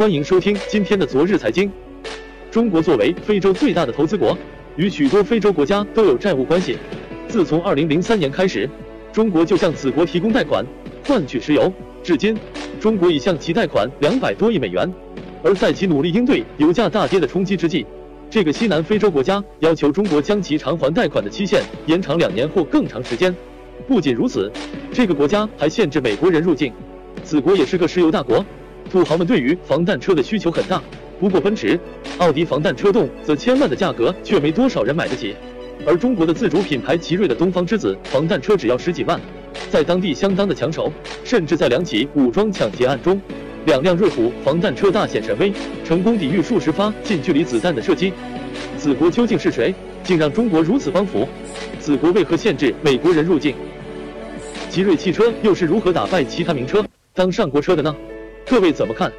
欢迎收听今天的昨日财经。中国作为非洲最大的投资国，与许多非洲国家都有债务关系。自从2003年开始，中国就向此国提供贷款，换取石油。至今，中国已向其贷款两百多亿美元。而在其努力应对油价大跌的冲击之际，这个西南非洲国家要求中国将其偿还贷款的期限延长两年或更长时间。不仅如此，这个国家还限制美国人入境。此国也是个石油大国。土豪们对于防弹车的需求很大，不过奔驰、奥迪防弹车动则千万的价格却没多少人买得起，而中国的自主品牌奇瑞的东方之子防弹车只要十几万，在当地相当的抢手，甚至在两起武装抢劫案中，两辆瑞虎防弹车大显神威，成功抵御数十发近距离子弹的射击。此国究竟是谁，竟让中国如此帮扶？此国为何限制美国人入境？奇瑞汽车又是如何打败其他名车当上国车的呢？各位怎么看？